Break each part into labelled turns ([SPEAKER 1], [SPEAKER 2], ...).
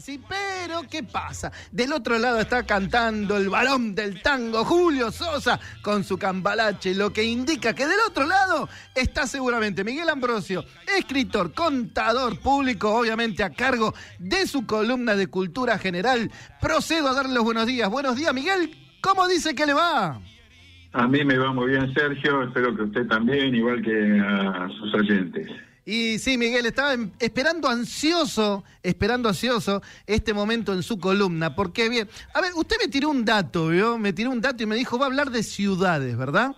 [SPEAKER 1] sí, pero ¿qué pasa? Del otro lado está cantando el varón del tango, Julio Sosa, con su cambalache, lo que indica que del otro lado está seguramente Miguel Ambrosio, escritor, contador público, obviamente a cargo de su columna de cultura general. Procedo a darle los buenos días. Buenos días, Miguel. ¿Cómo dice que le va?
[SPEAKER 2] A mí me va muy bien, Sergio. Espero que usted también, igual que a sus oyentes.
[SPEAKER 1] Y sí, Miguel, estaba esperando ansioso, esperando ansioso este momento en su columna, porque bien, a ver, usted me tiró un dato, ¿vio? Me tiró un dato y me dijo, va a hablar de ciudades, ¿verdad?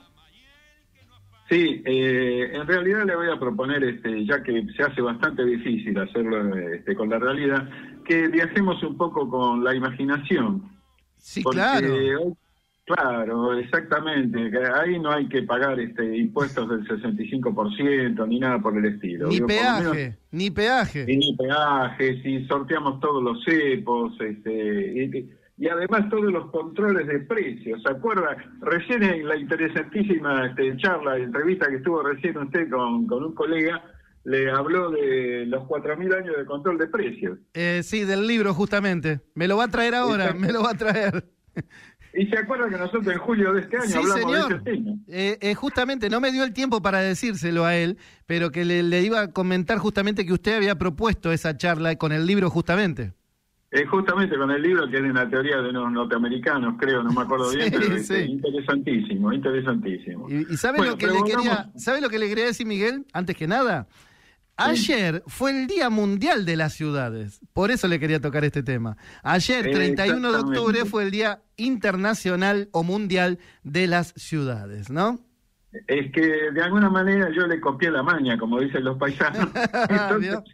[SPEAKER 2] Sí, eh, en realidad le voy a proponer, este, ya que se hace bastante difícil hacerlo este, con la realidad, que viajemos un poco con la imaginación.
[SPEAKER 1] Sí,
[SPEAKER 2] Porque
[SPEAKER 1] claro.
[SPEAKER 2] hoy- claro, exactamente. Ahí no hay que pagar este, impuestos del 65% ni nada por el estilo.
[SPEAKER 1] Ni
[SPEAKER 2] Digo, menos-
[SPEAKER 1] peaje, ni peaje.
[SPEAKER 2] y ni peajes, y sorteamos todos los cepos, este, y, y además todos los controles de precios. ¿Se acuerda? Recién en la interesantísima este, charla, entrevista que estuvo recién usted con, con un colega, le habló de los 4.000 años de control de precios.
[SPEAKER 1] Eh, sí, del libro justamente. Me lo va a traer ahora, me lo va a traer.
[SPEAKER 2] Y se acuerda que nosotros en julio de este año
[SPEAKER 1] Sí,
[SPEAKER 2] hablamos
[SPEAKER 1] señor.
[SPEAKER 2] de ese.
[SPEAKER 1] Eh, eh, justamente, no me dio el tiempo para decírselo a él, pero que le, le iba a comentar justamente que usted había propuesto esa charla con el libro justamente.
[SPEAKER 2] Eh, justamente con el libro que de una teoría de unos norteamericanos, creo, no me acuerdo bien, pero
[SPEAKER 1] sí.
[SPEAKER 2] interesantísimo, interesantísimo.
[SPEAKER 1] Y, y ¿sabe
[SPEAKER 2] Bueno,
[SPEAKER 1] lo que le quería, sabe lo que le quería decir Miguel? Antes que nada, ayer fue el Día Mundial de las Ciudades. Por eso le quería tocar este tema. Ayer, 31 de
[SPEAKER 2] Exactamente.
[SPEAKER 1] octubre, fue el Día Internacional o Mundial de las Ciudades, ¿no?
[SPEAKER 2] Es que de alguna manera yo le copié la maña, como dicen los paisanos.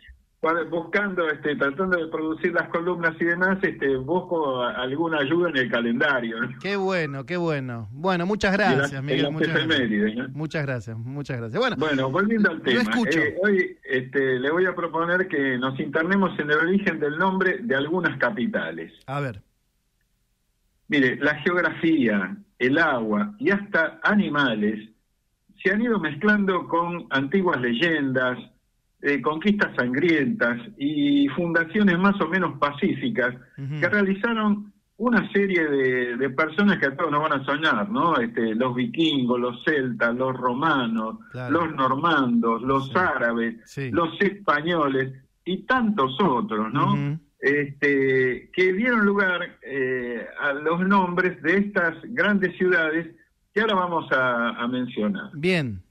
[SPEAKER 2] buscando, este, tratando de producir las columnas y demás, este, busco alguna ayuda en el calendario. ¿no?
[SPEAKER 1] Qué bueno, qué bueno. Bueno, muchas gracias, Miguel.
[SPEAKER 2] las
[SPEAKER 1] Muchas gracias. Muchas gracias, muchas gracias. Bueno,
[SPEAKER 2] Bueno, volviendo al tema, eh, hoy este, le voy a proponer que nos internemos en el origen del nombre de algunas capitales.
[SPEAKER 1] a ver.
[SPEAKER 2] Mire, la geografía, el agua y hasta animales se han ido mezclando con antiguas leyendas, eh, conquistas sangrientas y fundaciones más o menos pacíficas que realizaron una serie de, de personas que a todos nos van a soñar, ¿no? Este, los vikingos, los celtas, los romanos,
[SPEAKER 1] Claro.
[SPEAKER 2] los normandos, los
[SPEAKER 1] Sí.
[SPEAKER 2] árabes,
[SPEAKER 1] Sí.
[SPEAKER 2] los españoles y tantos otros, ¿no? Este, que dieron lugar eh, a los nombres de estas grandes ciudades que ahora vamos a, a mencionar.
[SPEAKER 1] Bien,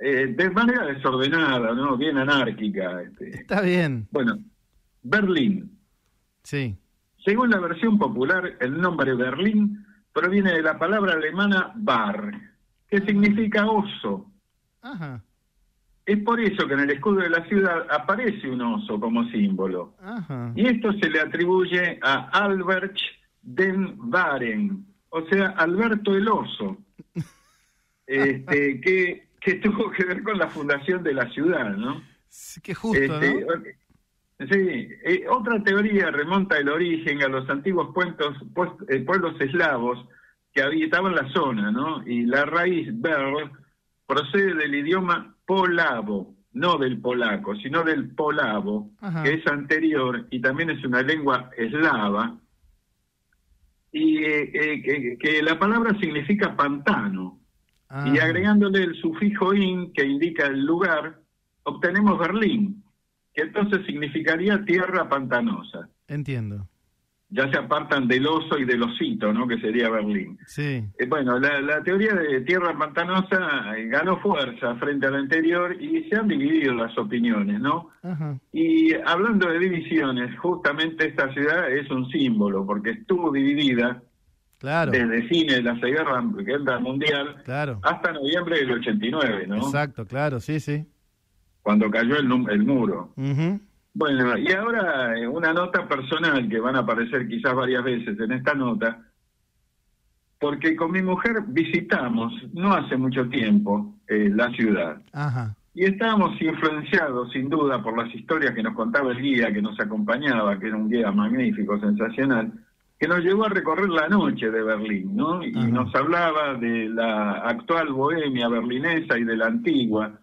[SPEAKER 2] Eh, de manera desordenada, ¿no? Bien anárquica. este.
[SPEAKER 1] está bien.
[SPEAKER 2] Bueno, Berlín.
[SPEAKER 1] Sí.
[SPEAKER 2] Según la versión popular, el nombre Berlín proviene de la palabra alemana Bar, que significa oso.
[SPEAKER 1] Ajá.
[SPEAKER 2] Es por eso que en el escudo de la ciudad aparece un oso como símbolo.
[SPEAKER 1] Ajá.
[SPEAKER 2] Y esto se le atribuye a Albert den Baren, o sea, Alberto el Oso, este, que, que tuvo que ver con la fundación de la ciudad, ¿no?
[SPEAKER 1] Sí, qué justo,
[SPEAKER 2] Este,
[SPEAKER 1] ¿no?
[SPEAKER 2] Sí, eh, otra teoría remonta el origen a los antiguos puentos- pues- eh, pueblos eslavos que habitaban la zona, ¿no? Y la raíz Berl procede del idioma polavo, no del polaco, sino del polavo,
[SPEAKER 1] Ajá.
[SPEAKER 2] que es anterior y también es una lengua eslava, y eh, que, que la palabra significa pantano. Y
[SPEAKER 1] Ah.
[SPEAKER 2] agregándole el sufijo in, que indica el lugar, obtenemos Berlín, que entonces significaría tierra pantanosa.
[SPEAKER 1] Entiendo.
[SPEAKER 2] Ya se apartan del oso y del osito, ¿no? Que sería Berlín.
[SPEAKER 1] Sí.
[SPEAKER 2] Eh, bueno, la, la teoría de tierra pantanosa eh, ganó fuerza frente a la anterior y se han dividido las opiniones, ¿no?
[SPEAKER 1] Ajá.
[SPEAKER 2] Y hablando de divisiones, justamente esta ciudad es un símbolo, porque estuvo dividida
[SPEAKER 1] Claro.
[SPEAKER 2] desde fines de la Guerra, Guerra Mundial
[SPEAKER 1] Claro.
[SPEAKER 2] hasta noviembre del 89, ¿no?
[SPEAKER 1] Exacto, claro, sí, sí.
[SPEAKER 2] cuando cayó el, el muro. Bueno, y ahora eh, una nota personal que van a aparecer quizás varias veces en esta nota, porque con mi mujer visitamos no hace mucho tiempo eh, la ciudad
[SPEAKER 1] Ajá.
[SPEAKER 2] y estábamos influenciados sin duda por las historias que nos contaba el guía que nos acompañaba, que era un guía magnífico, sensacional, que nos llevó a recorrer la noche de Berlín, ¿no? Y
[SPEAKER 1] Ajá.
[SPEAKER 2] nos hablaba de la actual bohemia berlinesa y de la antigua,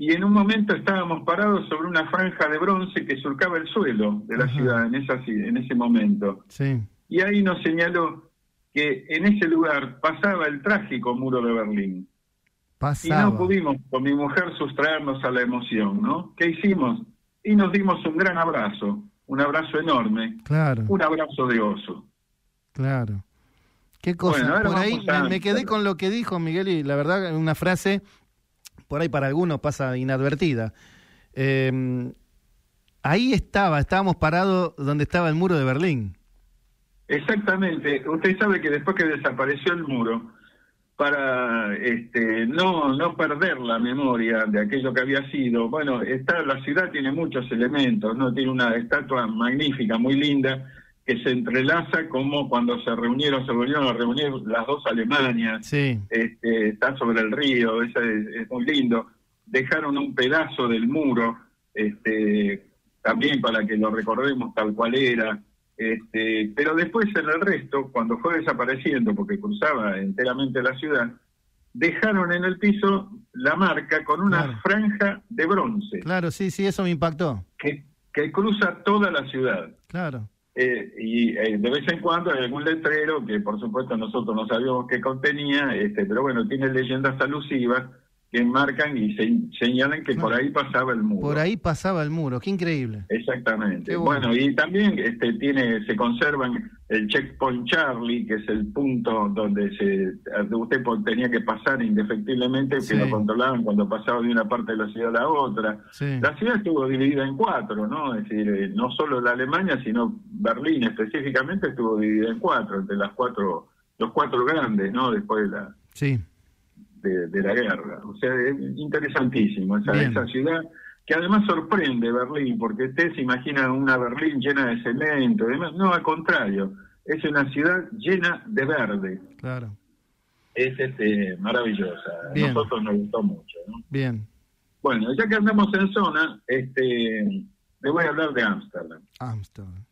[SPEAKER 2] y en un momento estábamos parados sobre una franja de bronce que surcaba el suelo de la ciudad en, esa, en ese momento.
[SPEAKER 1] Sí.
[SPEAKER 2] Y ahí nos señaló que en ese lugar pasaba el trágico muro de Berlín.
[SPEAKER 1] Pasaba.
[SPEAKER 2] Y no pudimos con mi mujer sustraernos a la emoción, ¿no? ¿Qué hicimos? Y nos dimos un gran abrazo, un abrazo enorme,
[SPEAKER 1] Claro,
[SPEAKER 2] un abrazo de oso.
[SPEAKER 1] Claro. Qué cosa.
[SPEAKER 2] Bueno,
[SPEAKER 1] por ahí
[SPEAKER 2] a
[SPEAKER 1] me, me quedé con lo que dijo Miguel y la verdad una frase por ahí para algunos pasa inadvertida. Eh, ahí estaba, estábamos parados donde estaba el muro de Berlín.
[SPEAKER 2] Exactamente. Usted sabe que después que desapareció el muro, para este, no, no perder la memoria de aquello que había sido, bueno, está, la ciudad tiene muchos elementos, ¿no? Tiene una estatua magnífica, muy linda, que se entrelaza como cuando se reunieron, se volvieron a reunir las dos Alemanias,
[SPEAKER 1] Sí,
[SPEAKER 2] este, está sobre el río, es, es muy lindo. Dejaron un pedazo del muro, este, también para que lo recordemos tal cual era. Este, pero después en el resto, cuando fue desapareciendo, porque cruzaba enteramente la ciudad, dejaron en el piso la marca con una
[SPEAKER 1] Claro.
[SPEAKER 2] franja de bronce
[SPEAKER 1] claro, sí, sí, eso me impactó.
[SPEAKER 2] que, que cruza toda la ciudad.
[SPEAKER 1] Claro.
[SPEAKER 2] Eh, y eh, de vez en cuando hay algún letrero que por supuesto nosotros no sabíamos qué contenía, este, pero bueno, tiene leyendas alusivas que marcan y se, señalan que por ahí pasaba el muro.
[SPEAKER 1] Por ahí pasaba el muro, qué increíble.
[SPEAKER 2] Exactamente.
[SPEAKER 1] Qué bueno.
[SPEAKER 2] bueno. y también este, tiene, se conservan el checkpoint Charlie, que es el punto donde se usted po- tenía que pasar indefectiblemente,
[SPEAKER 1] Sí.
[SPEAKER 2] que lo controlaban cuando pasaba de una parte de la ciudad a la otra.
[SPEAKER 1] Sí.
[SPEAKER 2] La ciudad estuvo dividida en cuatro, ¿no? Es decir, eh, no solo la Alemania, sino Berlín específicamente estuvo dividida en cuatro, entre las cuatro, los cuatro grandes, ¿no? Después de la,
[SPEAKER 1] Sí,
[SPEAKER 2] de, de la guerra. O sea, es interesantísimo esa, ciudad que además sorprende Berlín, porque usted se imagina una Berlín llena de cemento demás. No, al contrario, es una ciudad llena de verde.
[SPEAKER 1] claro.
[SPEAKER 2] Es este, maravillosa. A
[SPEAKER 1] Bien.
[SPEAKER 2] nosotros nos gustó mucho, ¿no?
[SPEAKER 1] Bien.
[SPEAKER 2] Bueno, ya que andamos en zona, este, le voy a hablar de Ámsterdam.
[SPEAKER 1] Amsterdam.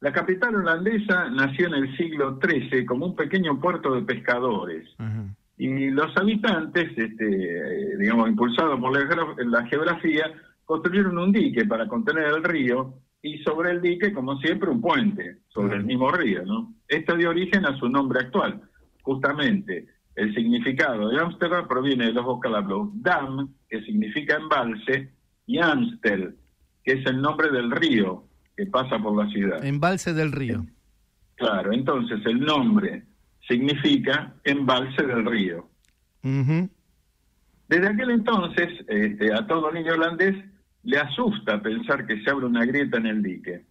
[SPEAKER 2] La capital holandesa nació en el siglo XIII como un pequeño puerto de pescadores.
[SPEAKER 1] Ajá.
[SPEAKER 2] Y los habitantes, este, eh, digamos, impulsados por la, geograf- la geografía, construyeron un dique para contener el río y sobre el dique, como siempre, un puente sobre el mismo río. ¿no? Esto dio origen a su nombre actual. Justamente, el significado de Ámsterdam proviene de los vocablos dam, que significa embalse, y Amstel, que es el nombre del río que pasa por la ciudad.
[SPEAKER 1] Embalse del río.
[SPEAKER 2] Claro, entonces el nombre significa embalse del río. Desde aquel entonces, este, a todo niño holandés le asusta pensar que se abre una grieta en el dique.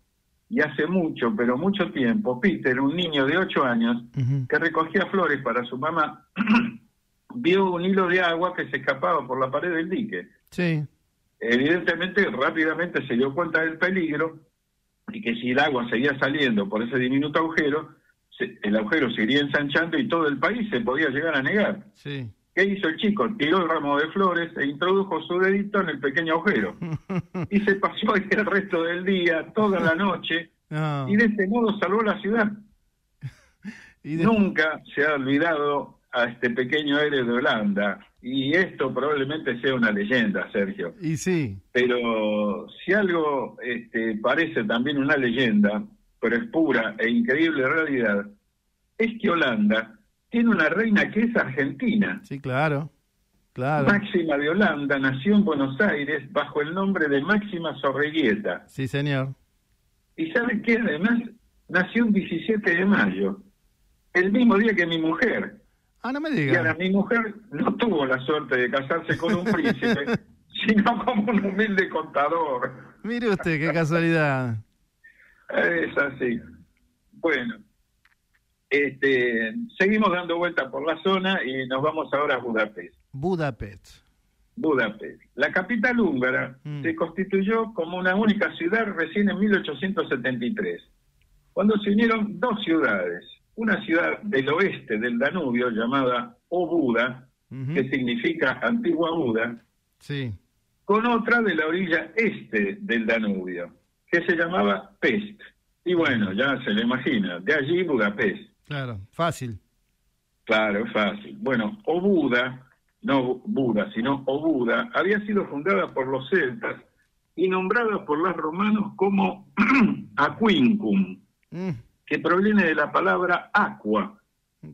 [SPEAKER 2] Y hace mucho, pero mucho tiempo, Peter, un niño de ocho años,
[SPEAKER 1] Ujú.
[SPEAKER 2] que recogía flores para su mamá, vio un hilo de agua que se escapaba por la pared del dique.
[SPEAKER 1] Sí,
[SPEAKER 2] Evidentemente, rápidamente se dio cuenta del peligro y que si el agua seguía saliendo por ese diminuto agujero, el agujero se iría ensanchando y todo el país se podía llegar a negar.
[SPEAKER 1] sí.
[SPEAKER 2] ¿Qué hizo el chico? Tiró el ramo de flores e introdujo su dedito en el pequeño agujero. Y se pasó ahí el resto del día, toda la noche,
[SPEAKER 1] No.
[SPEAKER 2] y de este modo salvó la ciudad.
[SPEAKER 1] Y de-
[SPEAKER 2] Nunca se ha olvidado a este pequeño héroe de Holanda. Y esto probablemente sea una leyenda, Sergio.
[SPEAKER 1] y sí,
[SPEAKER 2] Pero si algo este, parece también una leyenda, pero es pura e increíble realidad, es que Holanda tiene una reina que es argentina.
[SPEAKER 1] sí, claro. Claro.
[SPEAKER 2] Máxima de Holanda nació en Buenos Aires bajo el nombre de Máxima Sorreguieta.
[SPEAKER 1] Sí, señor.
[SPEAKER 2] Y sabe que además nació un 17 de mayo, el mismo día que mi mujer.
[SPEAKER 1] Ah, no me
[SPEAKER 2] Y ahora mi mujer no tuvo la suerte de casarse con un príncipe, sino como un humilde contador.
[SPEAKER 1] Mire usted, qué casualidad.
[SPEAKER 2] Es así. Bueno, este, seguimos dando vueltas por la zona y nos vamos ahora a Budapest.
[SPEAKER 1] Budapest.
[SPEAKER 2] Budapest. La capital húngara
[SPEAKER 1] Mm.
[SPEAKER 2] se constituyó como una única ciudad recién en 1873, cuando se unieron dos ciudades. Una ciudad del oeste del Danubio llamada Obuda, que significa antigua Buda,
[SPEAKER 1] Sí,
[SPEAKER 2] con otra de la orilla este del Danubio, que se llamaba Pest. Y bueno, ya se le imagina, de allí Budapest.
[SPEAKER 1] claro. Fácil.
[SPEAKER 2] Claro, fácil. Bueno, Obuda no Buda, sino Obuda, había sido fundada por los celtas y nombrada por los romanos como Aquincum,
[SPEAKER 1] Mm,
[SPEAKER 2] que proviene de la palabra aqua.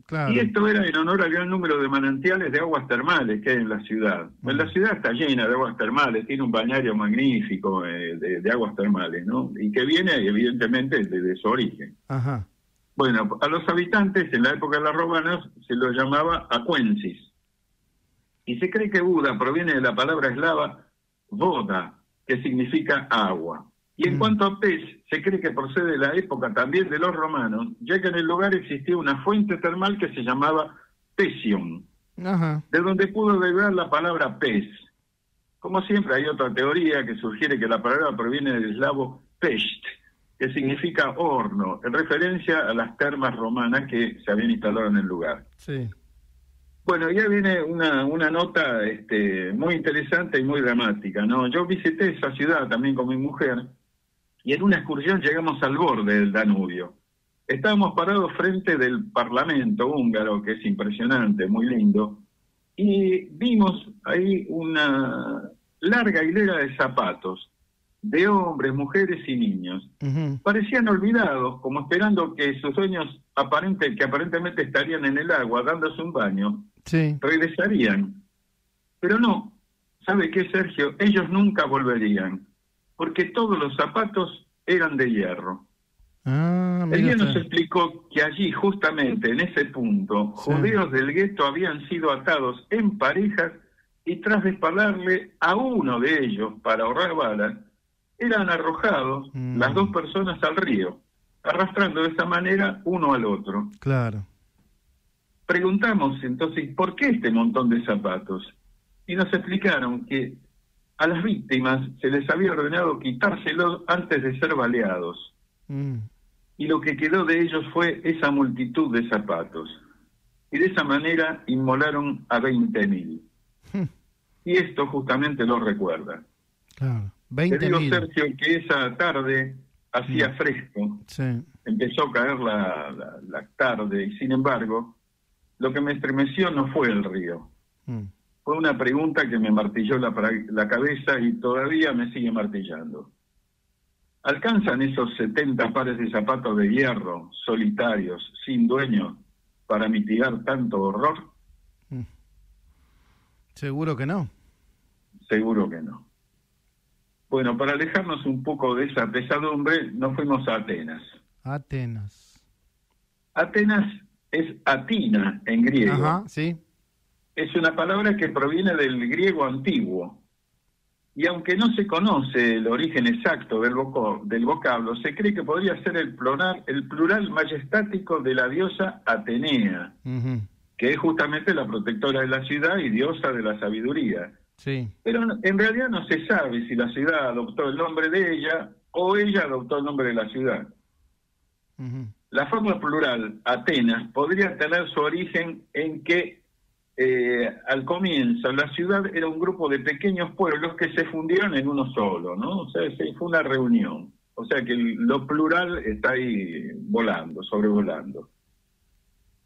[SPEAKER 1] Claro.
[SPEAKER 2] Y esto era en honor al gran número de manantiales de aguas termales que hay en la ciudad. Pues la ciudad está llena de aguas termales, tiene un bañario magnífico eh, de, de aguas termales, ¿no? Y que viene evidentemente desde su origen.
[SPEAKER 1] Ajá.
[SPEAKER 2] Bueno, a los habitantes en la época de los romanos se los llamaba aquensis. Y se cree que Buda proviene de la palabra eslava voda, que significa agua. Y en
[SPEAKER 1] Mm.
[SPEAKER 2] cuanto a pez, se cree que procede de la época también de los romanos, ya que en el lugar existía una fuente termal que se llamaba
[SPEAKER 1] Ajá.
[SPEAKER 2] de donde pudo derivar la palabra pez. Como siempre, hay otra teoría que sugiere que la palabra proviene del eslavo pesht, que significa horno, en referencia a las termas romanas que se habían instalado en el lugar.
[SPEAKER 1] Sí.
[SPEAKER 2] Bueno, ya viene una, una nota este, muy interesante y muy dramática, ¿no? Yo visité esa ciudad también con mi mujer y en una excursión llegamos al borde del Danubio. Estábamos parados frente del Parlamento húngaro, que es impresionante, muy lindo, y vimos ahí una larga hilera de zapatos de hombres, mujeres y niños parecían olvidados, como esperando que sus aparente, que aparentemente estarían en el agua dándose un baño,
[SPEAKER 1] Sí.
[SPEAKER 2] regresarían. Pero no, ¿sabe qué, Sergio? Ellos nunca volverían, porque todos los zapatos eran de hierro.
[SPEAKER 1] Ah,
[SPEAKER 2] El
[SPEAKER 1] mira
[SPEAKER 2] guía nos explicó que allí, justamente en ese punto,
[SPEAKER 1] Sí.
[SPEAKER 2] judíos del gueto habían sido atados en parejas y tras dispararle a uno de ellos para ahorrar balas, eran arrojados
[SPEAKER 1] Mm.
[SPEAKER 2] las dos personas al río, arrastrando de esa manera uno al otro.
[SPEAKER 1] Claro.
[SPEAKER 2] Preguntamos entonces, ¿por qué este montón de zapatos? Y nos explicaron que a las víctimas se les había ordenado quitárselos antes de ser baleados.
[SPEAKER 1] Mm.
[SPEAKER 2] y lo que quedó de ellos fue esa multitud de zapatos. Y de esa manera inmolaron a 20.000.
[SPEAKER 1] Hmm.
[SPEAKER 2] Y esto justamente lo recuerda.
[SPEAKER 1] Claro.
[SPEAKER 2] Te
[SPEAKER 1] 20
[SPEAKER 2] digo. Sergio, que esa tarde hacía fresco,
[SPEAKER 1] Sí.
[SPEAKER 2] empezó a caer la, la- la tarde, y sin embargo, lo que me estremeció no fue el río.
[SPEAKER 1] Mm.
[SPEAKER 2] Fue una pregunta que me martilló la, la cabeza y todavía me sigue martillando. ¿Alcanzan esos 70 pares de zapatos de hierro, solitarios, sin dueño, para mitigar tanto horror?
[SPEAKER 1] Seguro que no.
[SPEAKER 2] Seguro que no. Bueno, para alejarnos un poco de esa pesadumbre, nos fuimos a Atenas.
[SPEAKER 1] Atenas.
[SPEAKER 2] Atenas es Atina en griego.
[SPEAKER 1] Ajá, sí.
[SPEAKER 2] Es una palabra que proviene del griego antiguo. Y aunque no se conoce el origen exacto del, voco- del vocablo, se cree que podría ser el plural, el plural majestático de la diosa Atenea, que es justamente la protectora de la ciudad y diosa de la sabiduría.
[SPEAKER 1] Sí.
[SPEAKER 2] Pero en realidad no se sabe si la ciudad adoptó el nombre de ella o ella adoptó el nombre de la ciudad. La forma plural, Atenas, podría tener su origen en que eh, al comienzo la ciudad era un grupo de pequeños pueblos que se fundieron en uno solo, ¿no? O sea, se- fue una reunión. O sea que lo plural está ahí volando, sobrevolando.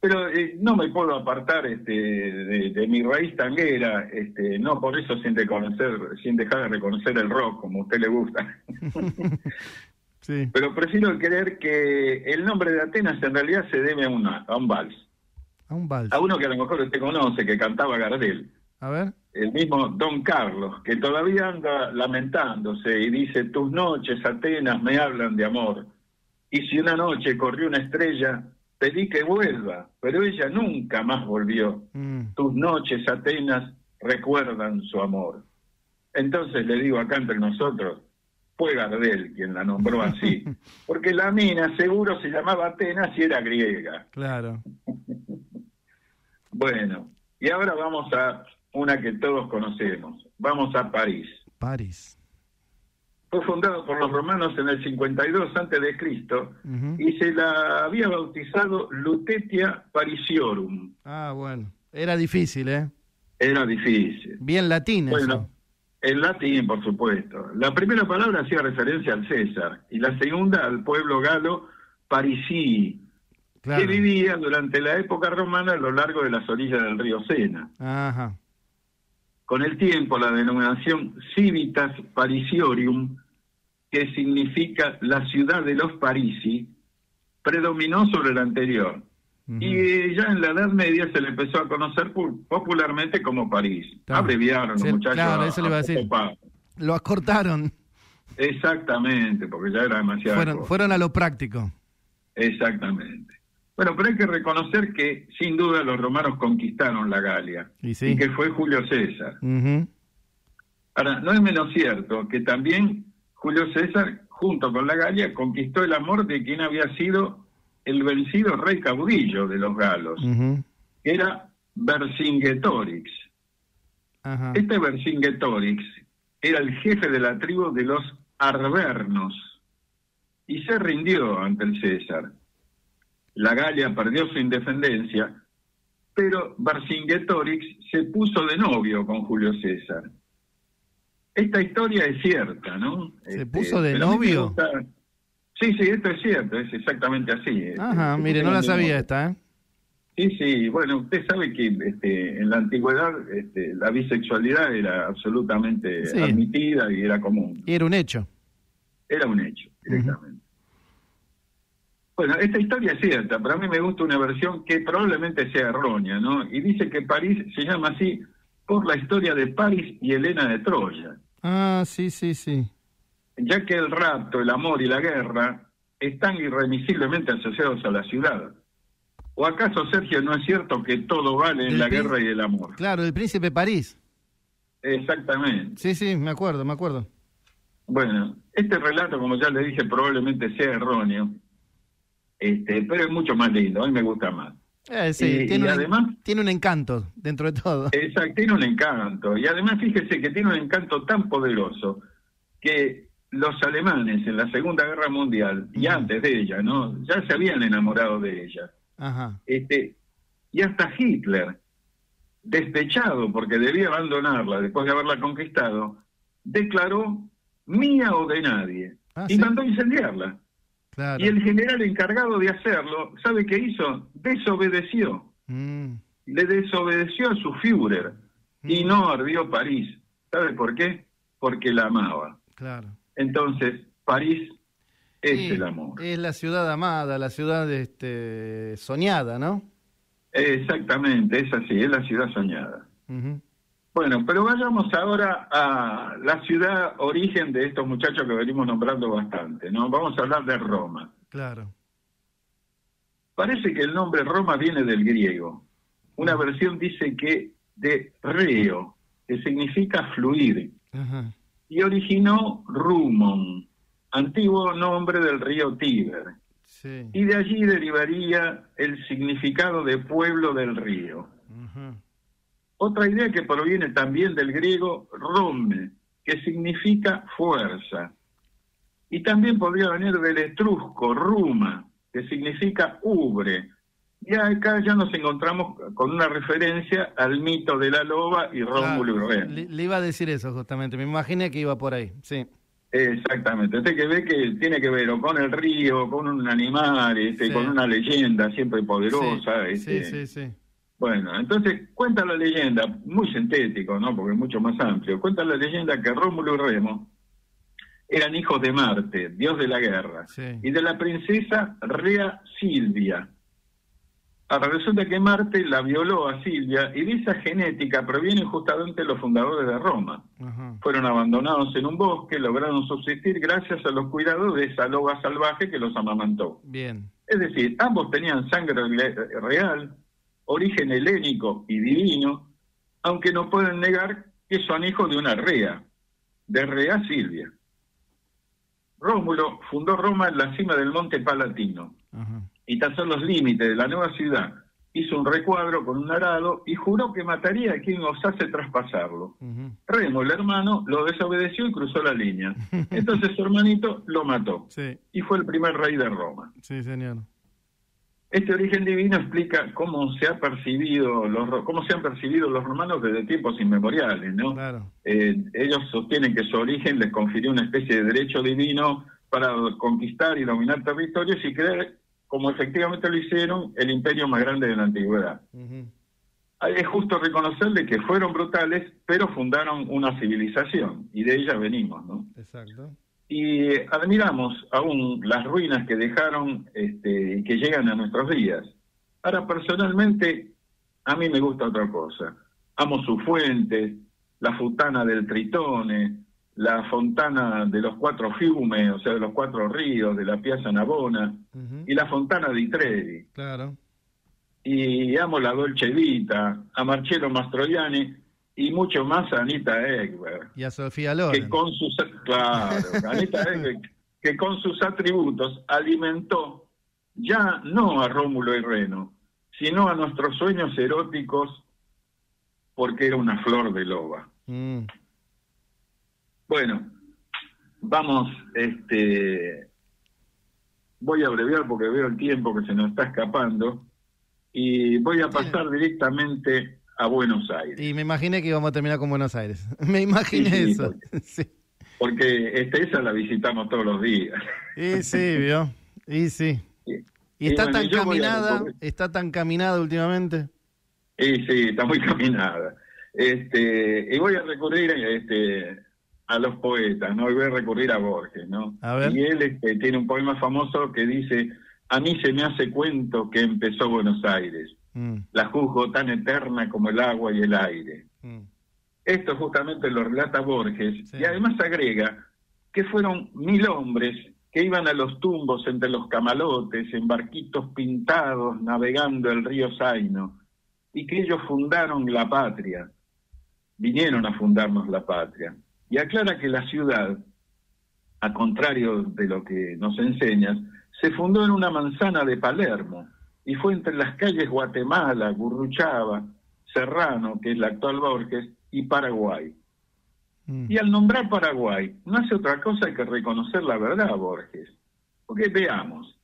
[SPEAKER 2] Pero eh, no me puedo apartar este, de, de mi raíz tanguera, este, no por eso sin, reconocer, sin dejar de reconocer el rock, como a usted le gusta.
[SPEAKER 1] Sí.
[SPEAKER 2] Pero prefiero creer que el nombre de Atenas en realidad se debe a, una, a un vals.
[SPEAKER 1] A un vals.
[SPEAKER 2] A uno que a lo mejor usted conoce, que cantaba Gardel.
[SPEAKER 1] A ver.
[SPEAKER 2] El mismo Don Carlos, que todavía anda lamentándose y dice, tus noches, Atenas, me hablan de amor. Y si una noche corrió una estrella, pedí que vuelva, pero ella nunca más volvió.
[SPEAKER 1] Mm.
[SPEAKER 2] Tus noches, Atenas, recuerdan su amor. Entonces le digo acá entre nosotros, fue Gardel quien la nombró así, porque la mina seguro se llamaba Atenas y era griega.
[SPEAKER 1] Claro.
[SPEAKER 2] Bueno, y ahora vamos a una que todos conocemos, vamos a París.
[SPEAKER 1] París.
[SPEAKER 2] Fue fundado por los romanos en el 52 antes de Cristo y se la había bautizado Lutetia Parisiorum.
[SPEAKER 1] Ah, bueno. Era difícil, ¿eh?
[SPEAKER 2] Era difícil.
[SPEAKER 1] Bien latín
[SPEAKER 2] Bueno,
[SPEAKER 1] eso.
[SPEAKER 2] en latín, por supuesto. La primera palabra hacía referencia al César y la segunda al pueblo galo Parisii,
[SPEAKER 1] Claro.
[SPEAKER 2] que vivía durante la época romana a lo largo de las orillas del río Sena.
[SPEAKER 1] Ajá.
[SPEAKER 2] Con el tiempo, la denominación Civitas Parisiorium, que significa la ciudad de los Parisi, predominó sobre la anterior. Y ya en la Edad Media se le empezó a conocer popularmente como París. Abreviaron los muchachos.
[SPEAKER 1] Claro, eso le iba a decir. Lo acortaron.
[SPEAKER 2] Exactamente, porque ya era demasiado.
[SPEAKER 1] Fueron, fueron a lo práctico.
[SPEAKER 2] Exactamente. Bueno, pero hay que reconocer que sin duda los romanos conquistaron la Galia y, que fue Julio César. Ahora, no es menos cierto que también Julio César, junto con la Galia, conquistó el amor de quien había sido el vencido rey caudillo de los galos, que era Vercingetorix. Este Vercingetorix era el jefe de la tribu de los Arvernos y se rindió ante el César. La Galia perdió su independencia, pero Vercingetorix se puso de novio con Julio César. Esta historia es cierta, ¿no?
[SPEAKER 1] ¿Se este, puso de novio?
[SPEAKER 2] Sí, sí, esto es cierto, es exactamente así.
[SPEAKER 1] Ajá, mire, no la sabía esta, ¿eh?
[SPEAKER 2] Sí, sí, bueno, usted sabe que este, en la antigüedad este, la bisexualidad era absolutamente admitida y era común.
[SPEAKER 1] Y era un hecho.
[SPEAKER 2] Era un hecho, directamente. Bueno, esta historia es cierta, pero a mí me gusta una versión que probablemente sea errónea, ¿no? Y dice que París se llama así por la historia de París y Helena de Troya.
[SPEAKER 1] Ah, sí, sí, sí
[SPEAKER 2] ya que el rapto, el amor y la guerra están irremisiblemente asociados a la ciudad. ¿O acaso, Sergio, no es cierto que todo vale en la guerra y el amor?
[SPEAKER 1] Claro, el príncipe París.
[SPEAKER 2] Exactamente.
[SPEAKER 1] Sí, sí, me acuerdo, me acuerdo.
[SPEAKER 2] Bueno, este relato, como ya le dije, probablemente sea erróneo, este, pero es mucho más lindo, a mí me gusta más.
[SPEAKER 1] Eh, sí, tiene, además, tiene un encanto dentro de todo.
[SPEAKER 2] Exacto, tiene un encanto. Y además fíjese que tiene un encanto tan poderoso que los alemanes en la Segunda Guerra Mundial y antes de ella, ¿no? Ya se habían enamorado de ella. Este, y hasta Hitler, despechado porque debía abandonarla después de haberla conquistado, declaró mía o de nadie ah, y mandó incendiarla. Y el general encargado de hacerlo, ¿sabe qué hizo? Desobedeció. Mm. Le desobedeció a su Führer y mm. no ardió París. ¿Sabe por qué? Porque la amaba.
[SPEAKER 1] Claro.
[SPEAKER 2] Entonces, París es el amor.
[SPEAKER 1] Es la ciudad amada, la ciudad este, soñada, ¿no?
[SPEAKER 2] Exactamente, es así, es la ciudad soñada. Bueno, pero vayamos ahora a la ciudad origen de estos muchachos que venimos nombrando bastante, ¿no? Vamos a hablar de Roma.
[SPEAKER 1] Claro.
[SPEAKER 2] Parece que el nombre Roma viene del griego. Una versión dice que de reo, que significa fluir. Ajá y originó Rumon, antiguo nombre del río Tíber. Y de allí derivaría el significado de pueblo del río. Otra idea que proviene también del griego rome, que significa fuerza. Y también podría venir del etrusco ruma, que significa ubre, y acá ya nos encontramos con una referencia al mito de la loba y Rómulo y
[SPEAKER 1] Le, le, iba a decir eso justamente, me imaginé que iba por ahí, sí.
[SPEAKER 2] Exactamente, usted que ve que tiene que ver o con el río, con un animal, este, con una leyenda siempre poderosa.
[SPEAKER 1] Sí, este. sí, sí,
[SPEAKER 2] Bueno, entonces cuenta la leyenda, muy sintético, ¿no? Porque es mucho más amplio. Cuenta la leyenda que Rómulo y Remo eran hijos de Marte, dios de la guerra, y de la princesa Rea Silvia, Ahora resulta que Marte la violó a Silvia y de esa genética provienen justamente los fundadores de Roma. Fueron abandonados en un bosque, lograron subsistir gracias a los cuidados de esa loba salvaje que los amamantó.
[SPEAKER 1] Bien.
[SPEAKER 2] Es decir, ambos tenían sangre real, origen helénico y divino, aunque no pueden negar que son hijos de una rea, de Rea Silvia. Rómulo fundó Roma en la cima del monte Palatino y trazó los límites de la nueva ciudad. Hizo un recuadro con un arado y juró que mataría a quien osase traspasarlo. Remo, el hermano, lo desobedeció y cruzó la línea. Entonces su hermanito lo mató. Y fue el primer rey de Roma.
[SPEAKER 1] Sí, señor.
[SPEAKER 2] Este origen divino explica cómo se ha percibido los cómo se han percibido los romanos desde tiempos inmemoriales, ¿no? Eh, ellos sostienen que su origen les confirió una especie de derecho divino para conquistar y dominar territorios y creer como efectivamente lo hicieron, el imperio más grande de la antigüedad. es justo reconocerle que fueron brutales, pero fundaron una civilización y de ella venimos, ¿no?
[SPEAKER 1] Exacto.
[SPEAKER 2] Y admiramos aún las ruinas que dejaron este, y que llegan a nuestros días. Ahora, personalmente, a mí me gusta otra cosa. Amo sus fuentes, la futana del Tritone, la fontana de los cuatro fiumes, o sea, de los cuatro ríos, de la Piazza Navona, y la fontana di Trevi.
[SPEAKER 1] Claro
[SPEAKER 2] y amo la Dolce Vita, a Marcello Mastroianni y mucho más a Anita Egber.
[SPEAKER 1] Y a Sofía Loren.
[SPEAKER 2] Que con sus, claro, Anita Egber, que con sus atributos alimentó ya no a Rómulo y Reno, sino a nuestros sueños eróticos porque era una flor de loba. Mm. Bueno, vamos, este, voy a abreviar porque veo el tiempo que se nos está escapando y voy a pasar directamente a Buenos Aires.
[SPEAKER 1] Y me imaginé que íbamos a terminar con Buenos Aires. Me imaginé eso.
[SPEAKER 2] Porque, este, esa la visitamos todos los días.
[SPEAKER 1] Y sí, vio. Y sí. Y, está tan caminada, está tan caminada últimamente.
[SPEAKER 2] Y sí, está muy caminada. Este, y voy a recurrir este, a los poetas, ¿no? Y voy a recurrir a Borges, ¿no?
[SPEAKER 1] A ver.
[SPEAKER 2] Y él este, tiene un poema famoso que dice a mí se me hace cuento que empezó Buenos Aires. Mm. La juzgo tan eterna como el agua y el aire. Mm. Esto justamente lo relata Borges y además agrega que fueron mil hombres que iban a los tumbos entre los camalotes, en barquitos pintados, navegando el río Zaino, y que ellos fundaron la patria, vinieron a fundarnos la patria. Y aclara que la ciudad, a contrario de lo que nos enseñas, se fundó en una manzana de Palermo y fue entre las calles Guatemala, Gurruchava, Serrano, que es la actual Borges, y Paraguay. Mm. Y al nombrar Paraguay, no hace otra cosa que reconocer la verdad, Borges. Porque veamos,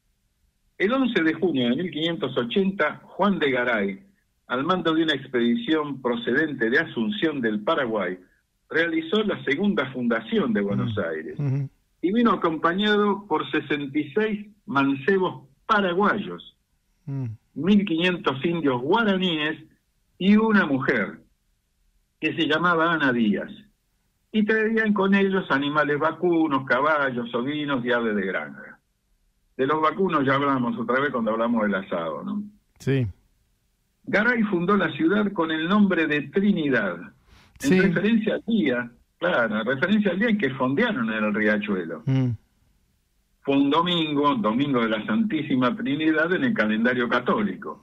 [SPEAKER 2] el 11 de junio de 1580, Juan de Garay, al mando de una expedición procedente de Asunción del Paraguay, realizó la segunda fundación de Buenos mm. Aires y vino acompañado por 66 mancebos paraguayos, 1.500 mm. indios guaraníes y una mujer que se llamaba Ana Díaz. Y traían con ellos animales vacunos, caballos, ovinos y aves de granja. De los vacunos ya hablamos otra vez cuando hablamos del asado, ¿no?
[SPEAKER 1] Sí.
[SPEAKER 2] Garay fundó la ciudad con el nombre de Trinidad, en referencia al día Claro, referencia al día en que fondearon en el riachuelo. Mm. Fue un domingo, domingo de la Santísima Trinidad en el calendario católico.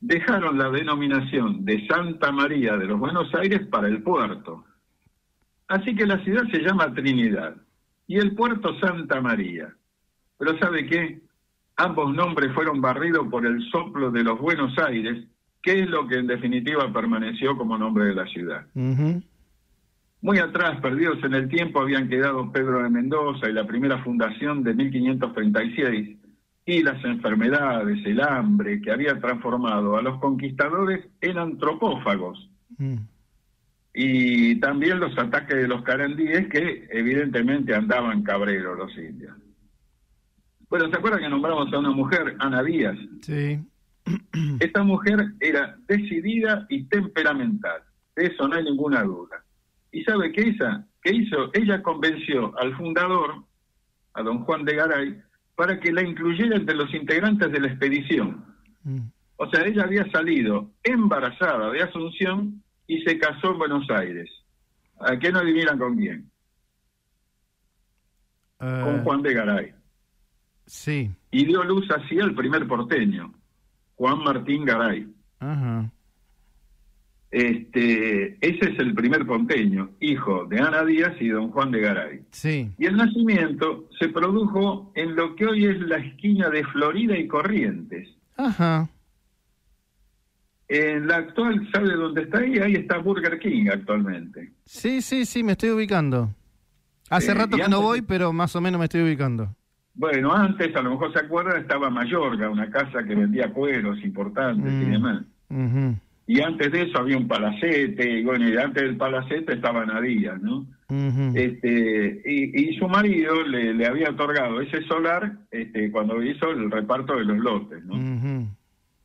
[SPEAKER 2] Dejaron la denominación de Santa María de los Buenos Aires para el puerto. Así que la ciudad se llama Trinidad y el puerto Santa María. Pero ¿sabe qué? Ambos nombres fueron barridos por el soplo de los Buenos Aires, que es lo que en definitiva permaneció como nombre de la ciudad. Muy atrás, perdidos en el tiempo, habían quedado Pedro de Mendoza y la primera fundación de 1536 y las enfermedades, el hambre, que había transformado a los conquistadores en antropófagos. Mm. Y también los ataques de los carandíes que evidentemente andaban cabreros los indios. Bueno, ¿se acuerdan que nombramos a una mujer, Ana Díaz?
[SPEAKER 1] Sí.
[SPEAKER 2] Esta mujer era decidida y temperamental, de eso no hay ninguna duda. ¿Y sabe qué hizo? ¿Qué hizo? Ella convenció al fundador, a don Juan de Garay, para que la incluyera entre los integrantes de la expedición. Mm. O sea, ella había salido embarazada de Asunción y se casó en Buenos Aires. ¿A qué no adivinan con quién? con eh, Juan de Garay.
[SPEAKER 1] Sí.
[SPEAKER 2] Y dio luz así al primer porteño, Juan Martín Garay. Ajá. Este, ese es el primer ponteño, hijo de Ana Díaz y don Juan de Garay.
[SPEAKER 1] Sí.
[SPEAKER 2] Y el nacimiento se produjo en lo que hoy es la esquina de Florida y Corrientes.
[SPEAKER 1] Ajá.
[SPEAKER 2] En la actual, ¿sabe dónde está ahí? Ahí está Burger King actualmente.
[SPEAKER 1] Sí, sí, sí, me estoy ubicando. Hace rato que no voy, pero más o menos me estoy ubicando.
[SPEAKER 2] Bueno, antes, a lo mejor se acuerdan, estaba Mayorga, una casa que vendía cueros importantes y mm. demás y antes de eso había un palacete, y bueno, y antes del palacete estaba Nadía, ¿no? este, y, su marido le, le, había otorgado ese solar este, cuando hizo el reparto de los lotes, ¿no?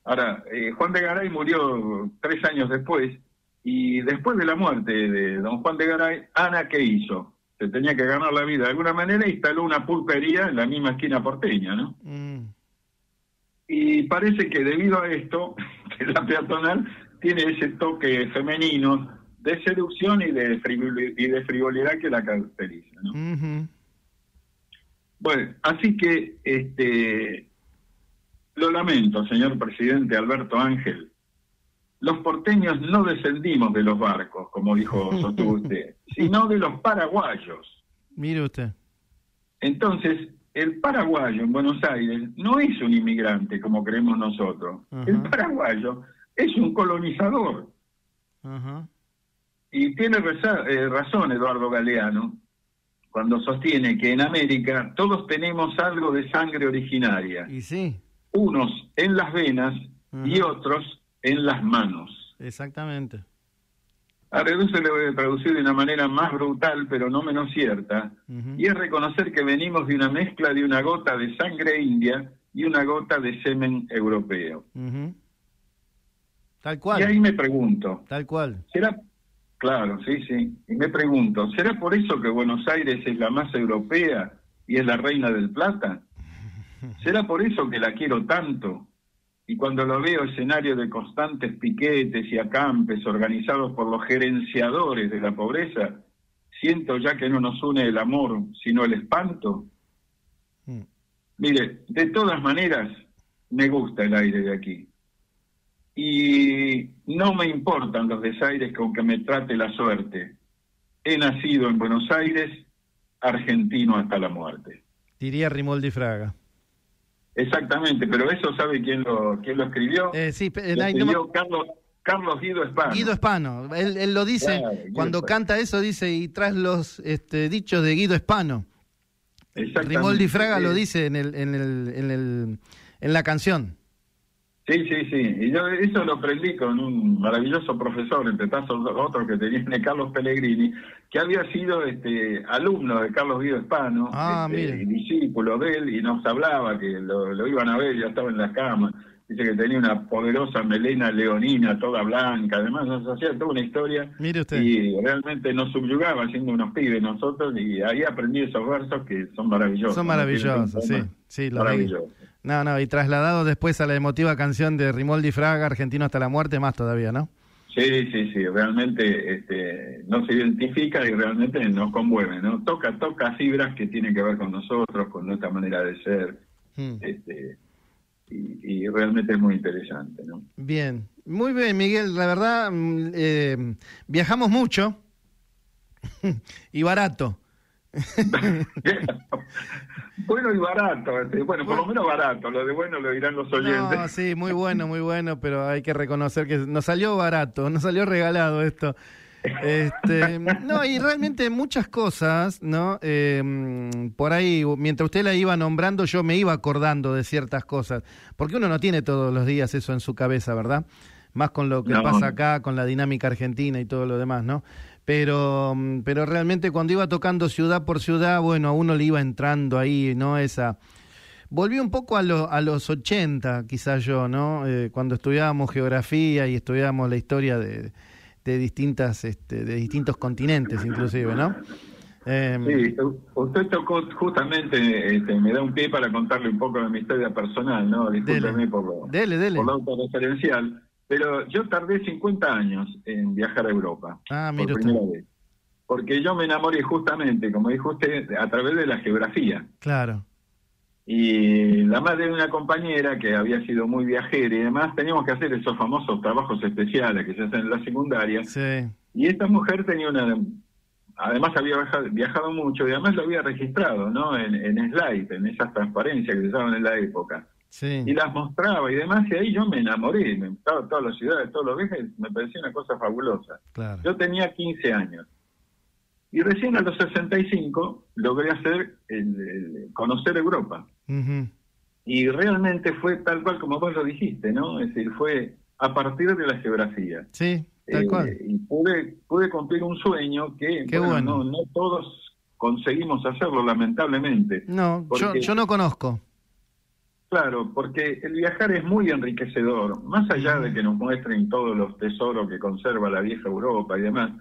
[SPEAKER 2] Ahora, eh, Juan de Garay murió tres años después y después de la muerte de don Juan de Garay, Ana, ¿qué hizo? Se tenía que ganar la vida de alguna manera e instaló una pulpería en la misma esquina porteña, ¿no? Mm. Y parece que debido a esto, que la peatonal tiene ese toque femenino de seducción y de, y de frivolidad que la caracteriza, ¿no? Bueno, así que este lo lamento, señor presidente Alberto Ángel, los porteños no descendimos de los barcos, como dijo sostuvo usted, sino de los paraguayos.
[SPEAKER 1] Mire usted.
[SPEAKER 2] Entonces, el paraguayo en Buenos Aires no es un inmigrante como creemos nosotros. El paraguayo es un colonizador. Y tiene eh, razón Eduardo Galeano cuando sostiene que en América todos tenemos algo de sangre originaria.
[SPEAKER 1] Y sí.
[SPEAKER 2] Unos en las venas y otros en las manos.
[SPEAKER 1] Exactamente.
[SPEAKER 2] A Reduce le voy a traducir de una manera más brutal, pero no menos cierta, y es reconocer que venimos de una mezcla de una gota de sangre india y una gota de semen europeo.
[SPEAKER 1] Tal cual.
[SPEAKER 2] Y ahí me pregunto.
[SPEAKER 1] Tal cual.
[SPEAKER 2] ¿Será? Claro, sí, sí. Y me pregunto, ¿será por eso que Buenos Aires es la más europea y es la reina del plata? ¿Será por eso que la quiero tanto? y cuando lo veo escenario de constantes piquetes y acampes organizados por los gerenciadores de la pobreza, siento ya que no nos une el amor, sino el espanto. Mm. Mire, de todas maneras, me gusta el aire de aquí. Y no me importan los desaires con que me trate la suerte. He nacido en Buenos Aires, argentino hasta la muerte.
[SPEAKER 1] Diría Rimoldi Fraga.
[SPEAKER 2] Exactamente, pero eso sabe quién lo, quién lo escribió.
[SPEAKER 1] Eh, sí,
[SPEAKER 2] lo escribió Carlos, Carlos Guido Espano.
[SPEAKER 1] Guido Espano, él, él lo dice, cuando canta eso dice, y tras los este, dichos de Guido Espano. Rimoldi Fraga lo dice en, el, en, el, en, el, en la canción.
[SPEAKER 2] Sí, sí, sí. Y yo eso lo aprendí con un maravilloso profesor, entre tantos otros que tenía Carlos Pellegrini, que había sido este alumno de Carlos Guido Espano,
[SPEAKER 1] ah,
[SPEAKER 2] este, discípulo de él, y nos hablaba que lo, iban a ver, ya estaba en la cama. Dice que tenía una poderosa melena leonina, toda blanca, además nos hacía toda una historia.
[SPEAKER 1] Mire usted.
[SPEAKER 2] Y realmente nos subyugaba siendo unos pibes nosotros, y ahí aprendí esos versos que son maravillosos.
[SPEAKER 1] Son maravillosos, sí, sí, maravillosos. No, no, y trasladado después a la emotiva canción de Rimoldi Fraga, Argentino hasta la muerte, más todavía, ¿no?
[SPEAKER 2] Sí, sí, sí, realmente este, no se identifica y realmente nos conmueve, ¿no? Toca, toca fibras que tienen que ver con nosotros, con nuestra manera de ser, hmm. este, y, realmente es muy interesante, ¿no?
[SPEAKER 1] Bien, muy bien, Miguel, la verdad, mm, eh, viajamos mucho y barato.
[SPEAKER 2] bueno y barato, este, bueno, por lo menos barato, lo de bueno lo dirán los oyentes.
[SPEAKER 1] sí, muy bueno, muy bueno, pero hay que reconocer que nos salió barato, nos salió regalado esto. Este, no, y realmente muchas cosas, ¿no? Em, por ahí, mientras usted la iba nombrando, yo me iba acordando de ciertas cosas, porque uno no tiene todos los días eso en su cabeza, ¿verdad? Más con lo que pasa acá, con la dinámica argentina y todo lo demás, ¿no? Pero, mm, pero realmente cuando iba tocando ciudad por ciudad, bueno, a uno le iba entrando ahí, ¿no? Esa... Volví un poco a, lo, a los 80, quizás yo, ¿no? Eh, cuando estudiábamos geografía y estudiábamos la historia de, de distintas, este, de distintos continentes, inclusive, ¿no?
[SPEAKER 2] Em, sí, usted tocó justamente, este, me da un pie para contarle un poco de mi historia personal, ¿no? Discúlpeme por lo,
[SPEAKER 1] dele, dele.
[SPEAKER 2] por lo autorreferencial. Pero yo tardé 50 años en viajar a Europa.
[SPEAKER 1] Ah, por primera
[SPEAKER 2] vez. Porque yo me enamoré justamente, como dijo usted, a través de la geografía.
[SPEAKER 1] Claro.
[SPEAKER 2] Y la madre de una compañera que había sido muy viajera y demás, teníamos que hacer esos famosos trabajos especiales que se hacen en la secundaria.
[SPEAKER 1] Sí.
[SPEAKER 2] Y esta mujer tenía una. Además había viajado, mucho y además lo había registrado, ¿no? En, en slide, en esas transparencias que se usaban en la época y las mostraba y demás, y ahí yo me enamoré, me gustaba todas las ciudades, todos los viajes, me parecía una cosa fabulosa. Yo tenía 15 años. Y recién a los 65 logré hacer el, conocer Europa. Y realmente fue tal cual como vos lo dijiste, ¿no? Es decir, fue a partir de la geografía.
[SPEAKER 1] Sí, tal eh, cual.
[SPEAKER 2] Y pude, pude cumplir un sueño que bueno, No, todos conseguimos hacerlo, lamentablemente.
[SPEAKER 1] No, yo, yo no conozco.
[SPEAKER 2] Claro, porque el viajar es muy enriquecedor, más allá de que nos muestren todos los tesoros que conserva la vieja Europa y demás,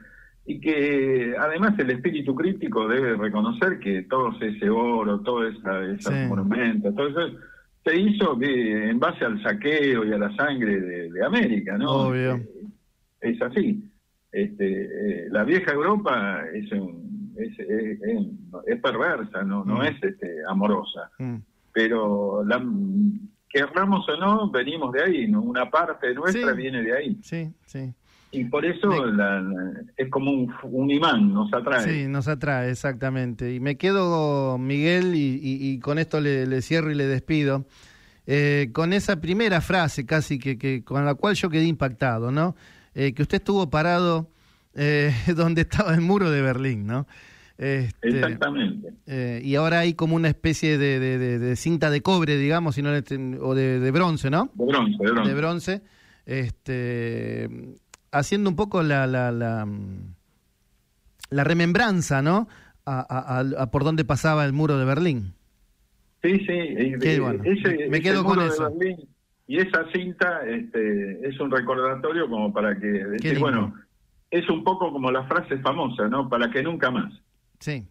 [SPEAKER 2] y que además el espíritu crítico debe reconocer que todo ese oro, todo esa, esos monumentos, todo eso se hizo en base al saqueo y a la sangre de, América, ¿no?
[SPEAKER 1] Obvio.
[SPEAKER 2] Es, así. Este, eh, la vieja Europa es, es, perversa, no, no mm. es este, amorosa. Mm pero la, querramos o no, venimos de ahí, ¿no? una parte nuestra viene de ahí.
[SPEAKER 1] Sí, sí.
[SPEAKER 2] Y por eso es como un, imán, nos atrae.
[SPEAKER 1] Sí, nos atrae, exactamente. Y me quedo, Miguel, y, con esto le, cierro y le despido, eh, con esa primera frase casi que, que, con la cual yo quedé impactado, ¿no? Eh, que usted estuvo parado eh, donde estaba el muro de Berlín, ¿no?
[SPEAKER 2] Este, Exactamente.
[SPEAKER 1] Eh, y ahora hay como una especie de, cinta de cobre, digamos, sino o de, bronce, ¿no?
[SPEAKER 2] De bronce,
[SPEAKER 1] de bronce. Este, haciendo un poco la, la, la, la remembranza, ¿no? A, por dónde pasaba el muro de Berlín.
[SPEAKER 2] Sí, sí.
[SPEAKER 1] me quedo con eso.
[SPEAKER 2] y esa cinta este, es un recordatorio como para que decir, bueno, es un poco como la frase famosa, ¿no? Para que nunca más.
[SPEAKER 1] Sí,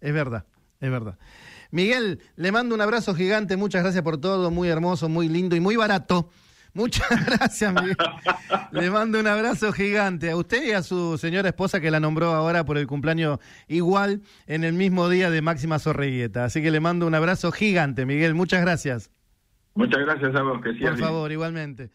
[SPEAKER 1] es verdad, es verdad. Miguel, le mando un abrazo gigante, muchas gracias por todo, muy hermoso, muy lindo y muy barato. Muchas gracias, Miguel. Le mando un abrazo gigante a usted y a su señora esposa que la nombró ahora por el cumpleaños igual en el mismo día de Máxima Sorreguieta. Así que le mando un abrazo gigante, Miguel. Muchas gracias.
[SPEAKER 2] Muchas gracias a vos, que
[SPEAKER 1] Por favor, igualmente.